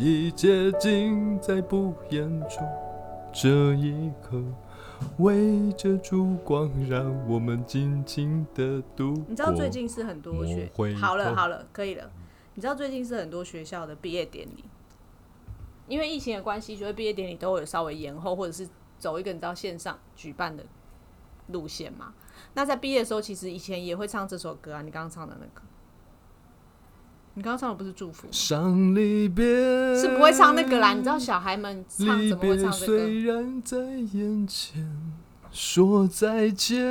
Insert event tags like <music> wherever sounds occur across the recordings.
一切尽在不言中。这一刻，围着烛光，让我们静静的度过。你知道最近是很多学好了好了，可以了。你知道最近是很多学校的毕业典礼，因为疫情的关系，所以毕业典礼都有稍微延后，或者是走一个你知道线上举办的路线嘛。那在毕业的时候，其实以前也会唱这首歌啊，你刚刚唱的那个，你刚刚唱的不是祝福吗，伤离别是不会唱那个啦。你知道小孩们唱离怎么会唱这个？虽然在眼前，说再见。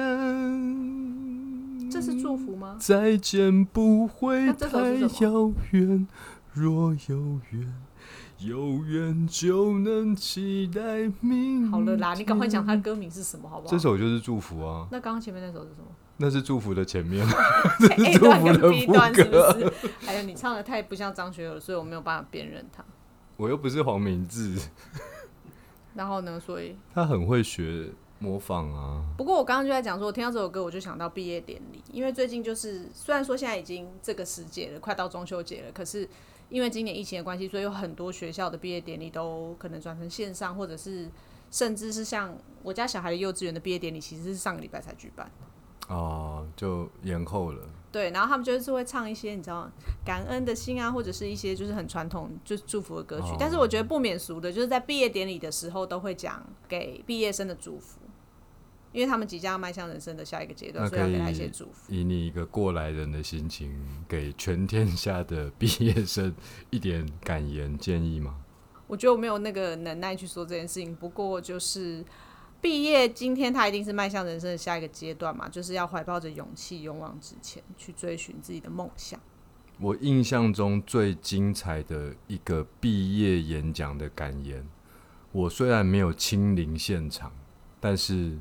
这是祝福吗？再见不会太遥远，若有缘，有缘就能期待明。好了啦，你赶快讲它的歌名是什么好不好？这首就是祝福啊，那刚刚前面那首是什么？那是祝福的前面。A 段跟祝福的 B 副段是不歌是？还有你唱的太不像张学友，所以我没有办法辨认他。我又不是黄明志，<laughs> 然后呢，所以他很会学模仿啊。不过我刚刚就在讲说，我听到这首歌我就想到毕业典礼，因为最近就是虽然说现在已经这个时节了，快到中秋节了，可是因为今年疫情的关系，所以有很多学校的毕业典礼都可能转成线上，或者是甚至是像我家小孩的幼稚园的毕业典礼，其实是上个礼拜才举办。哦，就延后了。对，然后他们就是会唱一些你知道感恩的心啊，或者是一些就是很传统就是祝福的歌曲。哦但是我觉得不免俗的，就是在毕业典礼的时候都会讲给毕业生的祝福，因为他们即将要迈向人生的下一个阶段，所以要给他一些祝福。以你一个过来人的心情，给全天下的毕业生一点感言建议吗？我觉得我没有那个能耐去说这件事情，不过就是毕业今天他一定是迈向人生的下一个阶段嘛，就是要怀抱着勇气、勇往直前，去追寻自己的梦想。我印象中最精彩的一个毕业演讲的感言，我虽然没有亲临现场，但是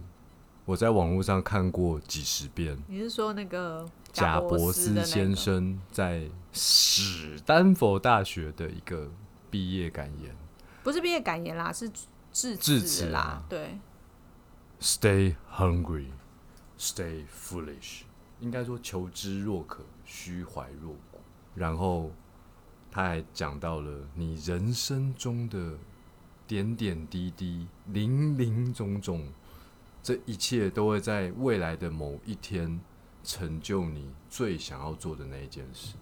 我在网络上看过几十遍。你是说那个贾博伯斯？先生在史丹佛大学的一个毕业感言不是毕业感言啦，是致致辞啦。对，：“Stay hungry, stay foolish。”应该说求知若渴，虚怀若谷。然后他还讲到了你人生中的点点滴滴、零零总总，这一切都会在未来的某一天成就你最想要做的那一件事。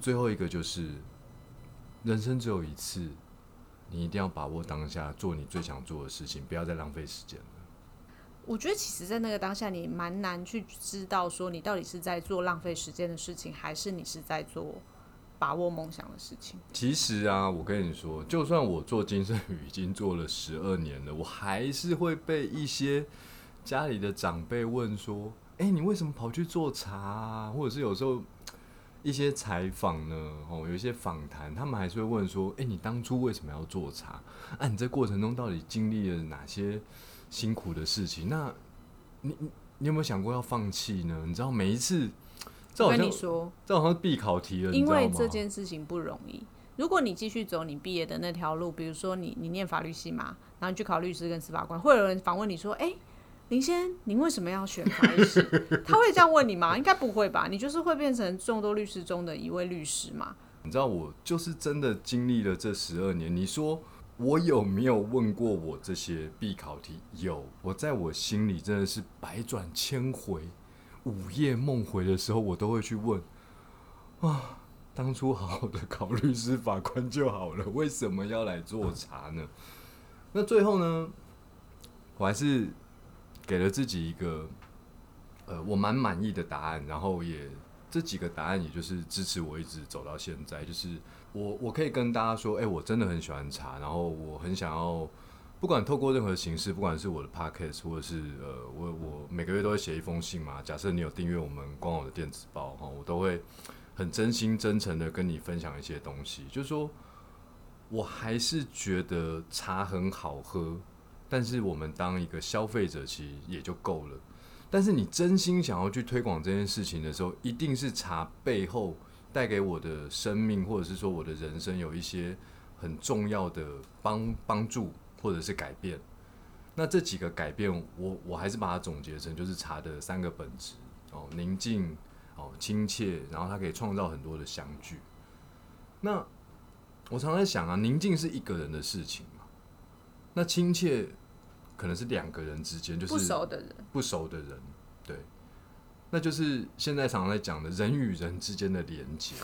最后一个就是，人生只有一次，你一定要把握当下，做你最想做的事情，不要再浪费时间了。我觉得其实，在那个当下，你蛮难去知道说你到底是在做浪费时间的事情，还是你是在做把握梦想的事情。其实啊，我跟你说，就算我做金圣宇已经做了十二年了，我还是会被一些家里的长辈问说：“哎、你为什么跑去做茶、啊？”或者是有时候一些采访呢，哦，有一些访谈，他们还是会问说：“哎、你当初为什么要做茶？啊，你这过程中到底经历了哪些辛苦的事情？那你你你有没有想过要放弃呢？你知道每一次，这我好像跟你说，这好像必考题了，因为这件事情不容易。如果你继续走你毕业的那条路，比如说你你念法律系嘛，然后你去考律师跟司法官，会有人访问你说：“哎、林先，您为什么要选法律系？” <laughs> 他会这样问你吗？应该不会吧？你就是会变成众多律师中的一位律师嘛？你知道我就是真的经历了这十二年。你说我有没有问过我这些必考题？有，我在我心里真的是百转千回、午夜梦回的时候，我都会去问啊，当初好好的考律师法官就好了，<laughs> 为什么要来做茶呢？那最后呢，我还是给了自己一个呃我蛮满意的答案，然后也这几个答案也就是支持我一直走到现在，就是我我可以跟大家说，哎、我真的很喜欢茶，然后我很想要，不管透过任何形式，不管是我的 podcast 或者是呃，我我每个月都会写一封信嘛。假设你有订阅我们官网的电子报哈，我都会很真心真诚的跟你分享一些东西，就是说我还是觉得茶很好喝，但是我们当一个消费者其实也就够了。但是你真心想要去推广这件事情的时候，一定是茶背后带给我的生命，或者是说我的人生有一些很重要的帮帮助，或者是改变。那这几个改变，我我还是把它总结成就是茶的三个本质哦：宁静、哦亲切，然后它可以创造很多的相聚。那我常在想啊，宁静是一个人的事情嘛，那亲切可能是两个人之间，就是不熟的人，不熟的人，对，那就是现在常常在讲的人与人之间的连接。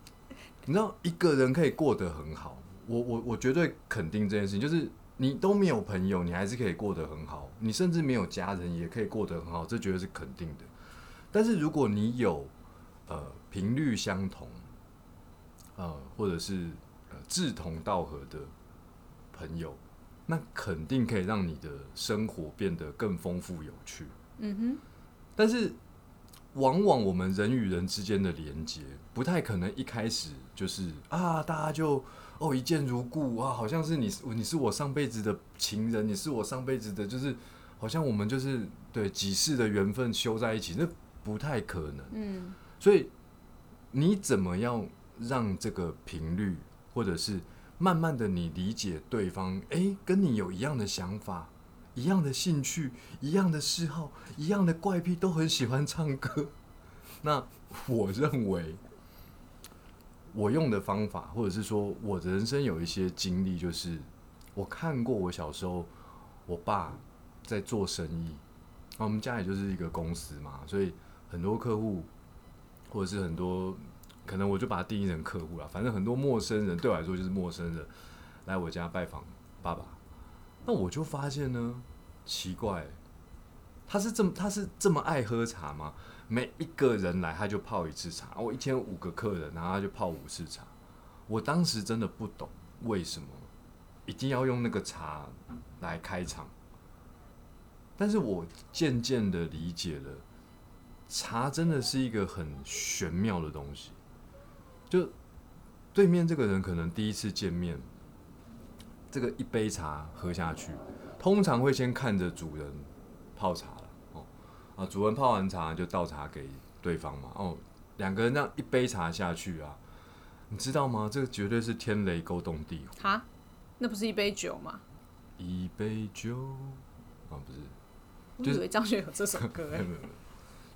<laughs> 你知道，一个人可以过得很好，我我我绝对肯定这件事情，就是你都没有朋友，你还是可以过得很好，你甚至没有家人也可以过得很好，这绝对是肯定的。但是如果你有呃频率相同，呃或者是呃志同道合的朋友，那肯定可以让你的生活变得更丰富有趣。嗯哼，但是往往我们人与人之间的连接，不太可能一开始就是啊，大家就哦一见如故啊，好像是你是你是我上辈子的情人，你是我上辈子的，就是好像我们就是对几世的缘分修在一起，那不太可能。嗯，所以你怎么样让这个频率，或者是慢慢的你理解对方，诶，跟你有一样的想法、一样的兴趣、一样的嗜好、一样的怪癖，都很喜欢唱歌。<laughs> 那我认为，我用的方法，或者是说我的人生有一些经历，就是我看过我小时候我爸在做生意，那我们家也就是一个公司嘛，所以很多客户或者是很多，可能我就把它定义成客户了。反正很多陌生人对我来说就是陌生人来我家拜访爸爸，那我就发现呢，奇怪，他是这么他是这么爱喝茶吗？每一个人来他就泡一次茶，我一天五个客人，然后他就泡五次茶。我当时真的不懂为什么一定要用那个茶来开场，但是我渐渐的理解了。茶真的是一个很玄妙的东西，就对面这个人可能第一次见面，这个一杯茶喝下去，通常会先看着主人泡茶了哦，啊，主人泡完茶就倒茶给对方嘛，哦，两个人这样一杯茶下去啊，你知道吗？这个绝对是天雷勾动地火。哈，那不是一杯酒吗？一杯酒啊，不是，我以为张学友这首歌哎、<laughs> 没有没有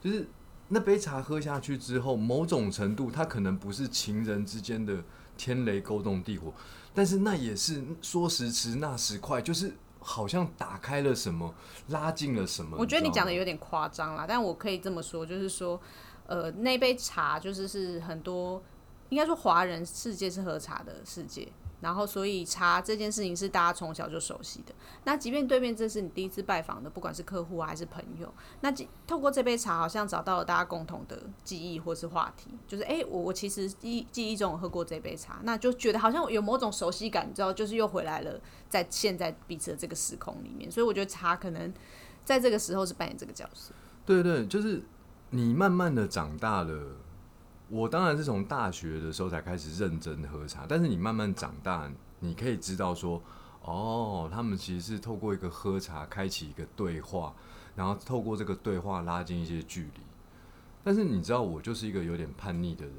就是那杯茶喝下去之后，某种程度它可能不是情人之间的天雷勾动地火，但是那也是说时迟那时快，就是好像打开了什么，拉近了什么。我觉得你讲的有点夸张啦，但我可以这么说，就是说，呃，那杯茶就是是很多，应该说华人世界是喝茶的世界，然后所以茶这件事情是大家从小就熟悉的。那即便对面这是你第一次拜访的，不管是客户还是朋友，那即透过这杯茶，好像找到了大家共同的记忆或是话题，就是哎、诶我我其实记记忆中有喝过这杯茶，那就觉得好像有某种熟悉感，你知道，就是又回来了，在现在彼此的这个时空里面，所以我觉得茶可能在这个时候是扮演这个角色。对对，就是你慢慢的长大了。我当然是从大学的时候才开始认真喝茶，但是你慢慢长大，你可以知道说，哦，他们其实是透过一个喝茶开启一个对话，然后透过这个对话拉近一些距离。但是你知道，我就是一个有点叛逆的人，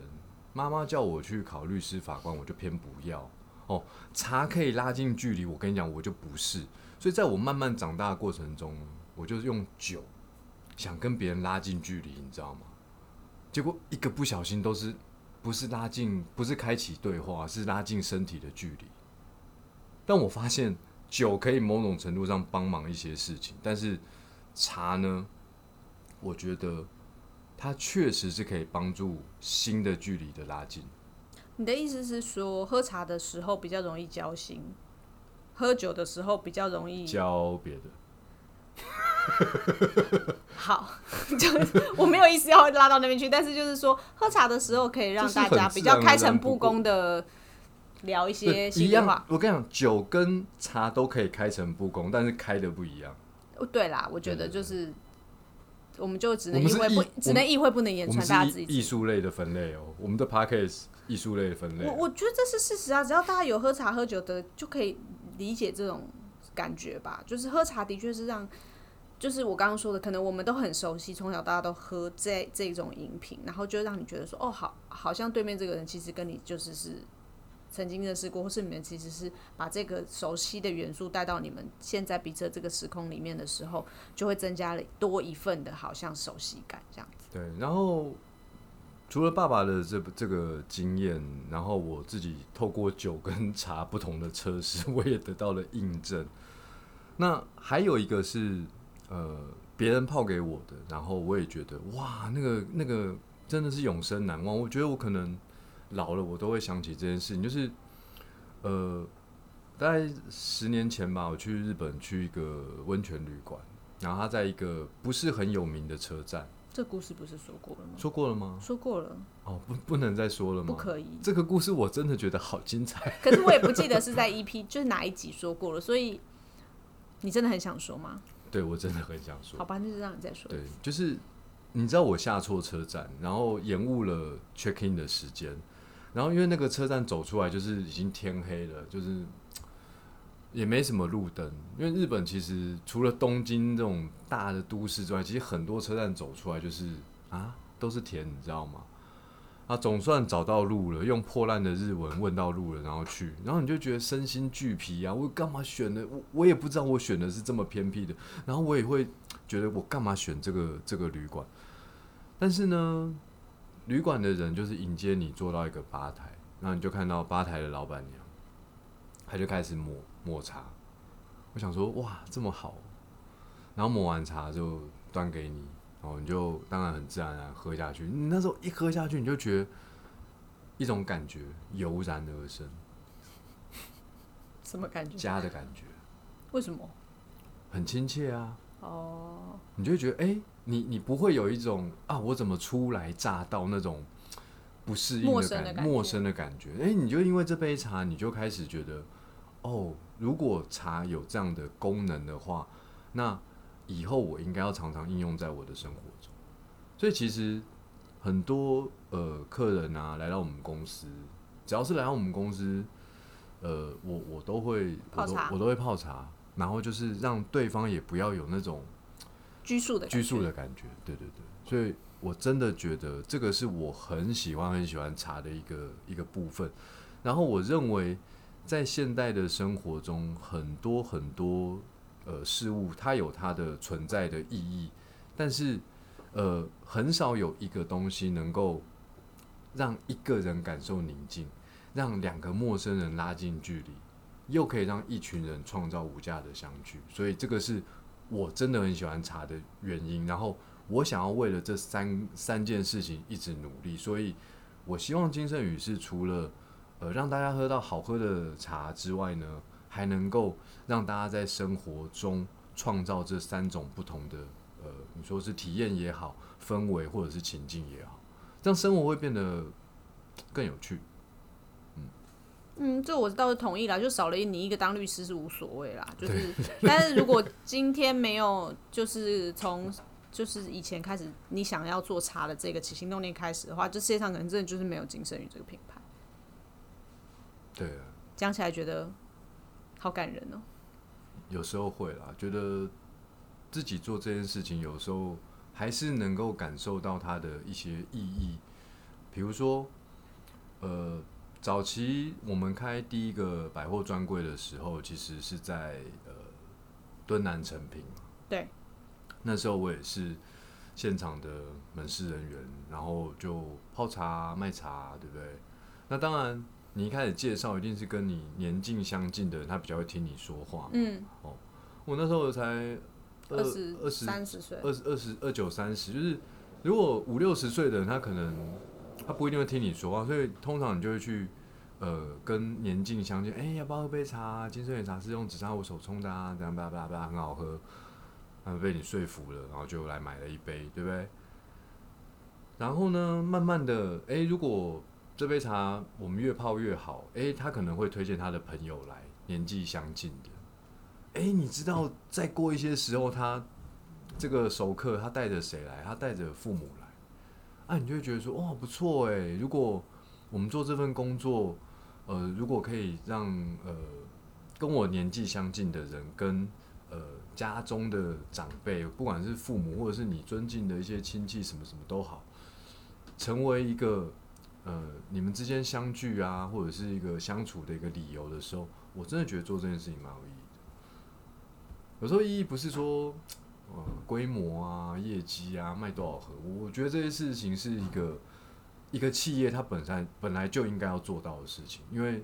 妈妈叫我去考律师、法官，我就偏不要。哦，茶可以拉近距离，我跟你讲，我就不是。所以在我慢慢长大的过程中，我就是用酒想跟别人拉近距离，你知道吗？结果一个不小心都是不是拉近，不是开启对话，是拉近身体的距离。但我发现酒可以某种程度上帮忙一些事情，但是茶呢，我觉得它确实是可以帮助新的距离的拉近。你的意思是说，喝茶的时候比较容易交心，喝酒的时候比较容易交别的，<laughs> 好，<laughs> 就我没有意思要拉到那边去，但是就是说，喝茶的时候可以让大家比较开诚布公的聊一些对一样心里话。。我跟你讲，酒跟茶都可以开诚布公，但是开的不一样。哦对啦，我觉得就是，我们就只能意会不只能意会不能言传，大家自己艺艺术类的分类哦，我们的 p a c k a g e 艺术类的分类我。我觉得这是事实啊，只要大家有喝茶喝酒的，就可以理解这种感觉吧。就是喝茶的确是让，就是我刚刚说的，可能我们都很熟悉，从小大家都喝这这种饮品，然后就让你觉得说，哦，好，好像对面这个人其实跟你就是是曾经认识过，或是你们其实是把这个熟悉的元素带到你们现在彼此这个时空里面的时候，就会增加了多一份的好像熟悉感这样子。对，然后除了爸爸的这这个经验，然后我自己透过酒跟茶不同的测试，<laughs> 我也得到了印证。那还有一个是呃别人泡给我的，然后我也觉得哇，那个那个真的是永生难忘。我觉得我可能老了，我都会想起这件事情，就是呃大概十年前吧，我去日本去一个温泉旅馆，然后他在一个不是很有名的车站。这故事不是说过了吗？说过了吗？说过了。哦，不，不能再说了吗？不可以。这个故事我真的觉得好精彩。可是我也不记得是在 EP 就是哪一集说过了，所以你真的很想说吗？对，我真的很想说。好吧，那就让你再说。对，就是你知道我下错车站，然后延误了 check in 的时间，然后因为那个车站走出来就是已经天黑了，就是。也没什么路灯，因为日本其实除了东京这种大的都市之外，其实很多车站走出来就是啊都是田，你知道吗？啊，总算找到路了，用破烂的日文问到路了，然后去，然后你就觉得身心俱疲啊！我干嘛选的？我我也不知道我选的是这么偏僻的，然后我也会觉得我干嘛选这个这个旅馆？但是呢，旅馆的人就是迎接你坐到一个吧台，然后你就看到吧台的老板娘，他就开始抹。抹茶，我想说哇这么好，然后抹完茶就端给你，然后你就当然很自然然喝下去。你那时候一喝下去，你就觉得一种感觉油然而生，什么感觉？家的感觉。<laughs> 为什么？很亲切啊。哦。你就觉得哎，你你不会有一种啊我怎么初来乍到那种不适应的感陌生的感觉。哎，你就因为这杯茶，你就开始觉得哦。如果茶有这样的功能的话，那以后我应该要常常应用在我的生活中。所以其实很多呃客人啊来到我们公司，只要是来到我们公司，呃，我我都会我都，我都会泡茶，然后就是让对方也不要有那种拘束的拘束的感觉。对对对，所以我真的觉得这个是我很喜欢很喜欢茶的一个一个部分。然后我认为。在现代的生活中，很多很多呃事物，它有它的存在的意义，但是呃，很少有一个东西能够让一个人感受宁静，让两个陌生人拉近距离，又可以让一群人创造无价的相聚。所以这个是我真的很喜欢茶的原因。然后我想要为了这三三件事情一直努力，所以我希望金圣宇是除了。呃，让大家喝到好喝的茶之外呢，还能够让大家在生活中创造这三种不同的呃，你说是体验也好，氛围或者是情境也好，这样生活会变得更有趣。嗯嗯，这我倒是同意啦，就少了你一个当律师是无所谓啦，就是，但是如果今天没有，就是从就是以前开始你想要做茶的这个起心动念开始的话，这世界上可能真的就是没有金生宇这个品牌。对啊，讲起来觉得好感人哦。有时候会啦，觉得自己做这件事情，有时候还是能够感受到它的一些意义。比如说，呃，早期我们开第一个百货专柜的时候，其实是在呃敦南成品。对。那时候我也是现场的门市人员，然后就泡茶卖茶，对不对？那当然。你一开始介绍一定是跟你年近相近的人，他比较会听你说话。嗯，哦，我那时候才二十二十三十岁，二十二十二九三十，就是如果五六十岁的人，他可能他不一定会听你说话，所以通常你就会去呃跟年近相近，哎，要不要喝杯茶？金圣宇茶是用紫砂壶手冲的啊，这样叭叭叭很好喝，他被你说服了，然后就来买了一杯，对不对？然后呢，慢慢的，哎，如果这杯茶我们越泡越好，诶，他可能会推荐他的朋友来，年纪相近的。诶，你知道再过一些时候，他这个熟客他带着谁来？他带着父母来，啊，你就会觉得说，哇，不错诶。如果我们做这份工作，呃，如果可以让呃跟我年纪相近的人，跟呃家中的长辈，不管是父母或者是你尊敬的一些亲戚，什么什么都好，成为一个。呃，你们之间相聚啊，或者是一个相处的一个理由的时候，我真的觉得做这件事情蛮有意义的。有时候意义不是说呃规模啊、业绩啊、卖多少盒，我觉得这些事情是一个一个企业它本身本来就应该要做到的事情，因为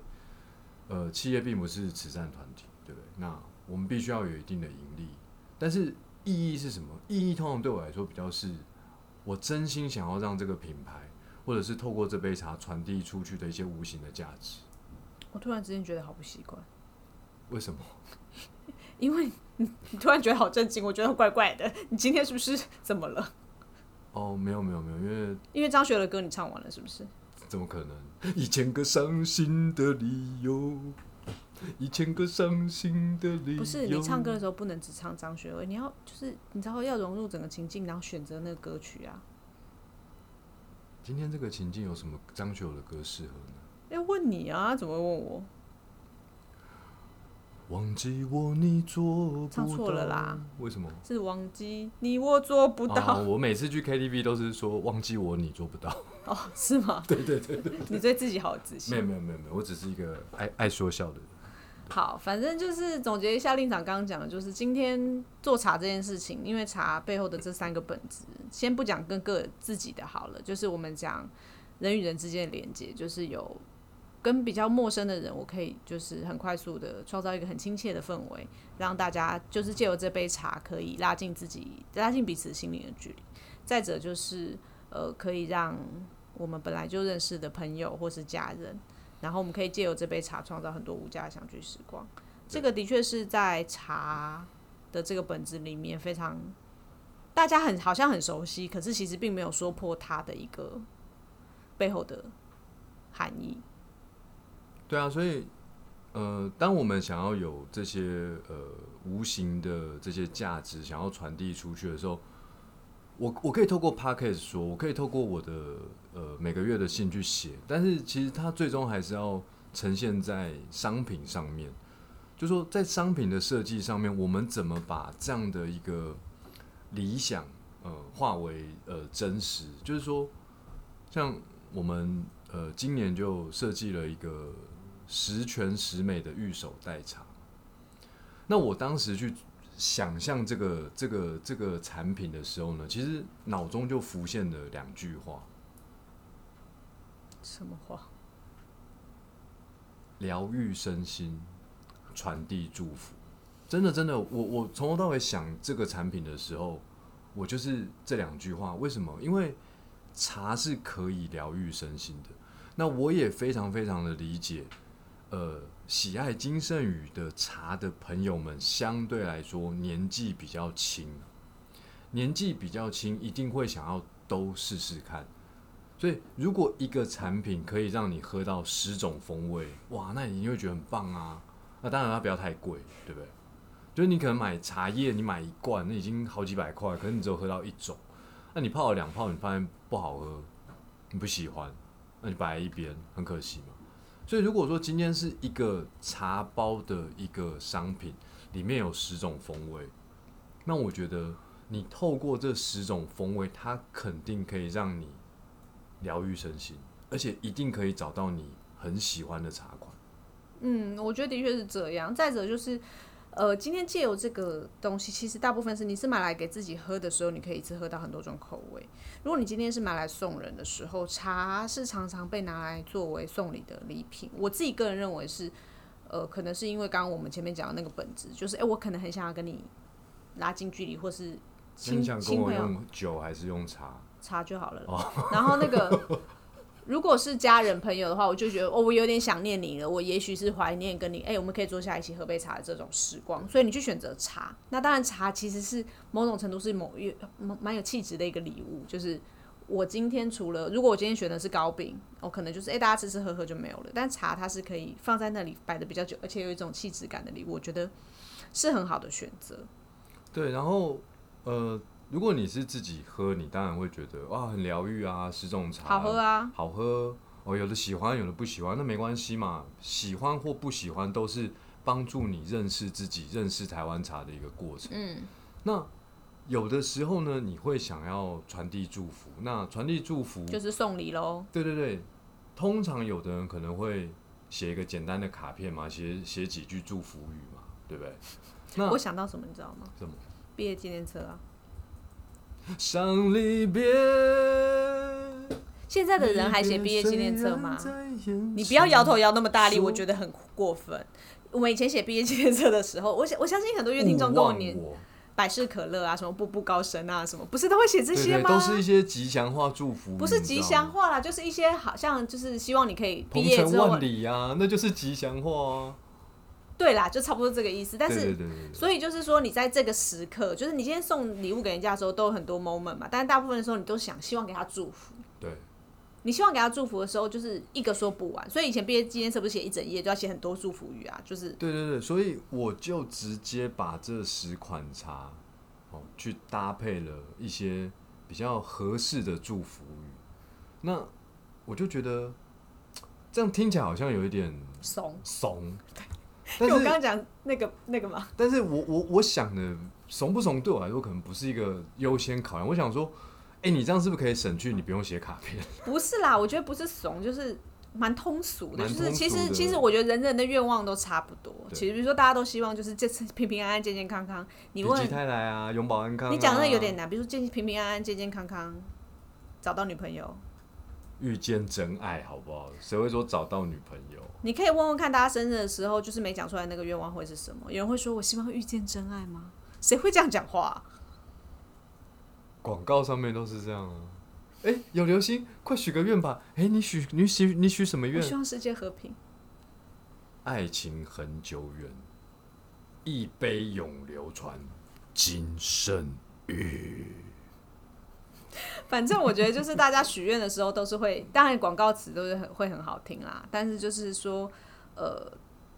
呃，企业并不是慈善团体，对不对？那我们必须要有一定的盈利，但是意义是什么？意义通常对我来说比较是，我真心想要让这个品牌，或者是透过这杯茶传递出去的一些无形的价值。我突然之间觉得好不习惯，为什么？<laughs> 因为你你突然觉得好震惊，我觉得怪怪的。你今天是不是怎么了？哦，没有没有没有，因为因为张学友的歌你唱完了，是不是？怎么可能？一千个伤心的理由，一千个伤心的理由。不是，你唱歌的时候不能只唱张学友，你要就是你知道要融入整个情境，然后选择那个歌曲啊。今天这个情境有什么张学友的歌适合呢？要问你啊，怎么会问我？忘记我，你做。唱错了啦！为什么？是忘记你，我做不到。哦，我每次去 KTV 都是说忘记我，你做不到。<laughs> 哦，是吗？<laughs> 对对对对，你对自己好自信。没有没有没有没有，我只是一个爱爱说笑的人。好，反正就是总结一下，令长刚刚讲的，就是今天做茶这件事情，因为茶背后的这三个本质，先不讲跟个自己的好了，就是我们讲人与人之间的连接，就是有跟比较陌生的人，我可以就是很快速的创造一个很亲切的氛围，让大家就是借由这杯茶可以拉近自己、拉近彼此心灵的距离。再者就是呃，可以让我们本来就认识的朋友或是家人。然后我们可以借由这杯茶创造很多无价的相聚时光，这个的确是在茶的这个本子里面非常大家很好像很熟悉，可是其实并没有说破它的一个背后的含义。对啊，所以呃，当我们想要有这些呃无形的这些价值想要传递出去的时候，我我可以透过 podcast 说，我可以透过我的呃每个月的信去写，但是其实它最终还是要呈现在商品上面。就说在商品的设计上面，我们怎么把这样的一个理想呃化为呃真实？就是说，像我们呃今年就设计了一个十全十美的御手代茶。那我当时去。想象这个这个这个产品的时候呢，其实脑中就浮现了两句话。什么话？疗愈身心，传递祝福。真的真的，我我从头到尾想这个产品的时候，我就是这两句话。为什么？因为茶是可以疗愈身心的。那我也非常非常的理解。呃，喜爱金圣宇的茶的朋友们，相对来说年纪比较轻，年纪比较轻，一定会想要都试试看。所以，如果一个产品可以让你喝到十种风味，哇，那你会觉得很棒啊。那当然它不要太贵，对不对？就是你可能买茶叶，你买一罐，那已经好几百块，可是你只有喝到一种。那你泡了两泡，你发现不好喝，你不喜欢，那你摆在一边，很可惜嘛。所以，如果说今天是一个茶包的一个商品，里面有十种风味，那我觉得你透过这十种风味，它肯定可以让你疗愈身心，而且一定可以找到你很喜欢的茶款。嗯，我觉得的确是这样。再者就是。呃，今天借由这个东西，其实大部分是你是买来给自己喝的时候，你可以一次喝到很多种口味。如果你今天是买来送人的时候，茶是常常被拿来作为送礼的礼品。我自己个人认为是，呃，可能是因为刚刚我们前面讲的那个本质，就是哎，我可能很想要跟你拉近距离，或是亲亲朋友。用酒还是用茶？茶就好了。然后那个。如果是家人朋友的话，我就觉得哦，我有点想念你了。我也许是怀念跟你，哎，我们可以坐下一起喝杯茶的这种时光。所以你去选择茶，那当然茶其实是某种程度是某一蛮有气质的一个礼物。就是我今天除了如果我今天选的是糕饼，我可能就是哎大家吃吃喝喝就没有了。但茶它是可以放在那里摆的比较久，而且有一种气质感的礼物，我觉得是很好的选择。对，然后呃。如果你是自己喝，你当然会觉得哇很疗愈啊，是这种茶好喝啊，好喝哦。有的喜欢，有的不喜欢，那没关系嘛。喜欢或不喜欢都是帮助你认识自己、认识台湾茶的一个过程。嗯，那有的时候呢，你会想要传递祝福，那传递祝福就是送礼喽。对对对，通常有的人可能会写一个简单的卡片嘛，写写几句祝福语嘛，对不对？那我想到什么，你知道吗？什么？毕业纪念册啊。上离别，现在的人还写毕业纪念册吗？你你不要摇头摇那么大力，我觉得很过分。我们以前写毕业纪念册的时候，<laughs> 我想我相信很多乐听众跟我年百事可乐啊，什么步步高升啊，什么不是都会写这这些吗？都是一些吉祥话祝福，不是吉祥话啦，就是一些好像就是希望你可以毕业之后万，里啊，那就是吉祥话啊。对啦，就差不多这个意思。但对是所以就是说，你在这个时刻，就是你今天送礼物给人家的时候，都有很多 moment 嘛，但是大部分的时候，你都想希望给他祝福。对，你希望给他祝福的时候，就是一个说不完。所以以前毕业纪念册不是写一整页，就要写很多祝福语啊，就是对对对，所以我就直接把这十款茶哦去搭配了一些比较合适的祝福语。那我就觉得这样听起来好像有一点怂。怂，因但是我刚刚讲那个那个嘛，但是我我我想的怂不怂对我来说可能不是一个优先考量。我想说，哎、你这样是不是可以省去你不用写卡片？<laughs> 不是啦，我觉得不是怂，就是蛮通俗的。蛮就是其实其实我觉得人人的愿望都差不多。其实比如说大家都希望就是这次平平安安、健健康康。你问否极泰来啊，永保安康、啊。你讲的有点难，比如说健平平安安、健健康康，找到女朋友。遇见真爱，好不好？谁会说找到女朋友？你可以问问看，大家生日的时候，就是没讲出来那个愿望会是什么？有人会说：“我希望遇见真爱吗？”谁会这样讲话啊、广告上面都是这样啊。哎、有流星，快许个愿吧！哎、你许你许你许什么愿我希？望世界和平。爱情很久远，一杯永流传，今生遇。<laughs> 反正我觉得就是大家许愿的时候都是会，当然广告词都是很会很好听啦，但是就是说，呃，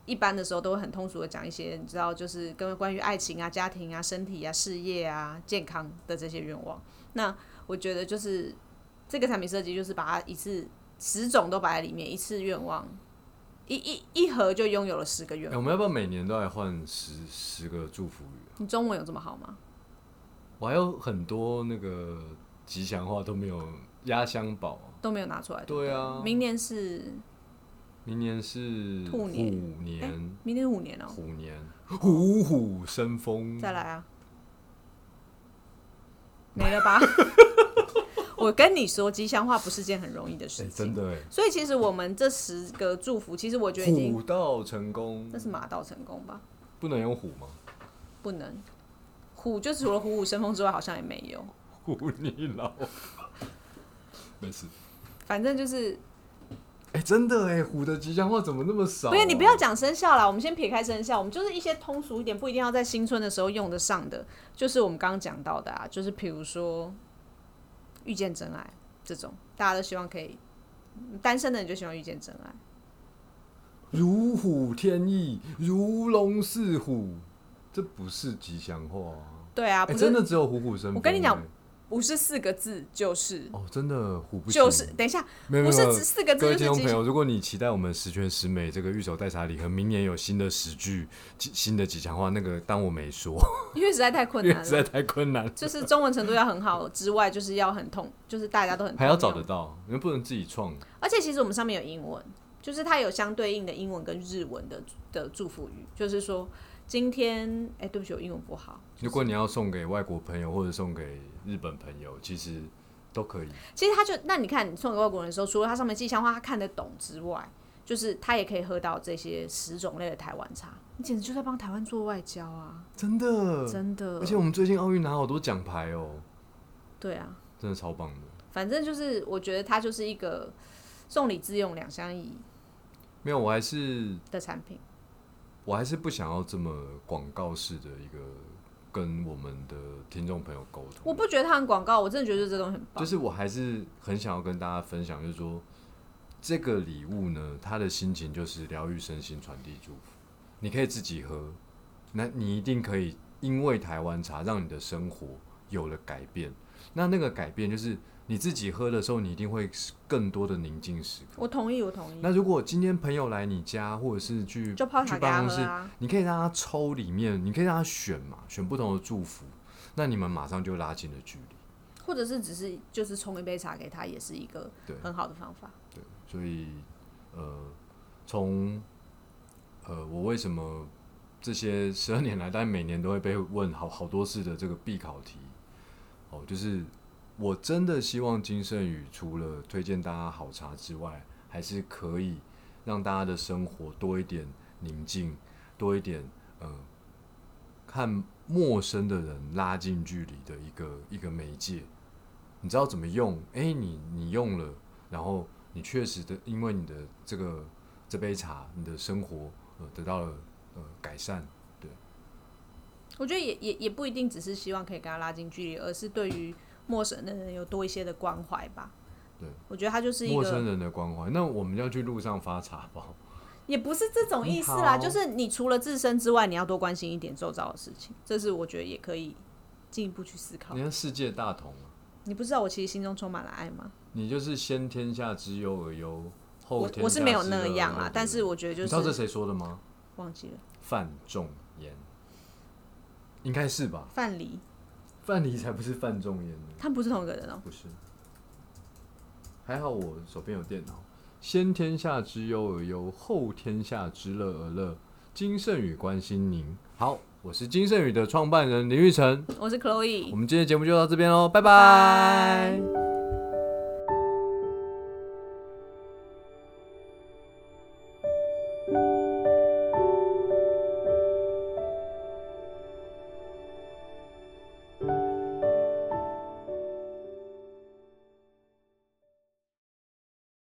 一般的时候都会很通俗的讲一些，你知道，就是跟关于爱情啊、家庭啊、身体啊、事业啊、健康的这些愿望。那我觉得就是这个产品设计，就是把它一次十种都摆在里面，一次愿望，一一一盒就拥有了十个愿望。哎我们要不要每年都来换十十个祝福语？你中文有这么好吗？我还有很多那个吉祥话都没有压箱宝。都没有拿出来。对啊明年是明年是兔年虎年，明年虎年哦、虎年，虎虎生风。再来啊，没了吧？<laughs> <laughs> 我跟你说，吉祥话不是件很容易的哎、事情，真的哎，所以其实我们这十个祝福，其实我觉得已经虎到成功这，是马到成功吧？不能用虎吗？不能，虎就除了虎虎生风之外，好像也没有。<laughs> 虎你老，没事。反正就是，哎、真的哎，虎的吉祥话怎么那么少、啊？不是你不要讲生肖啦，我们先撇开生肖，我们就是一些通俗一点，不一定要在新春的时候用得上的，就是我们刚刚讲到的啊，就是比如说遇见真爱这种，大家都希望可以，单身的人就希望遇见真爱。如虎添翼，如龙似虎，这不是吉祥话啊！对啊，真的只有虎虎生风。我跟你讲哎不是四个字就是哦，真的虎不行。就是，等一下，不是没有没有没有只四个字就是吉听众朋友，如果你期待我们十全十美这个御手代茶礼盒明年有新的十句、吉新的吉祥话，那个当我没说，因为实在太困难 <laughs> 实在。太困难了，就是中文程度要很好之外，就是要很痛，就是大家都很还要找得到，因为不能自己创。而且其实我们上面有英文，就是它有相对应的英文跟日文的的祝福语，就是说今天，哎、对不起，我英文不好。如果你要送给外国朋友或者送给日本朋友，其实都可以。其实他就那你看，你送给外国人的时候，除了他上面吉祥花他看得懂之外，就是他也可以喝到这些十种类的台湾茶，你简直就在帮台湾做外交啊！真的，真的，而且我们最近奥运拿好多奖牌哦，对啊，真的超棒的。反正就是我觉得它就是一个送礼自用两相宜没有，我还是的产品。我还是不想要这么广告式的一个跟我们的听众朋友沟通。我不觉得它很广告，我真的觉得这东西很棒。就是我还是很想要跟大家分享，就是说这个礼物呢，他的心情就是疗愈身心，传递祝福。你可以自己喝，那你一定可以因为台湾茶让你的生活有了改变。那那个改变就是你自己喝的时候，你一定会更多的宁静时刻。我同意，我同意。那如果今天朋友来你家，或者是去就泡茶去给他办公室，喝啊。你可以让他抽里面，你可以让他选嘛，选不同的祝福，那你们马上就拉近了距离。或者是只是就是冲一杯茶给他，也是一个对很好的方法。对，所以呃，从呃我为什么这些十二年来，但每年都会被问好好多次的这个必考题，就是我真的希望金圣宇除了推荐大家好茶之外，还是可以让大家的生活多一点宁静，多一点呃，看陌生的人拉近距离的一个一个媒介。你知道怎么用？诶，你你用了，然后你确实的，因为你的这个这杯茶，你的生活呃得到了呃改善。对，我觉得也也也不一定只是希望可以跟他拉近距离，而是对于陌生的人有多一些的关怀吧。对，我觉得他就是一个，陌生人的关怀。那我们要去路上发茶包，<laughs> 也不是这种意思啦，就是你除了自身之外，你要多关心一点周遭的事情，这是我觉得也可以进一步去思考你。看世界大同啊，你不知道我其实心中充满了爱吗？你就是先天下之忧而忧，后我天我是没有那样啦，但是我觉得就是你知道这谁说的吗？忘记了范仲淹，应该是吧？范蠡，范蠡才不是范仲淹呢，他们不是同一个人哦、不是。还好我手边有电脑。先天下之忧而忧，后天下之乐而乐。金圣宇关心您。好，我是金圣宇的创办人林玉成。我是 Chloe，我们今天的节目就到这边喽，拜拜拜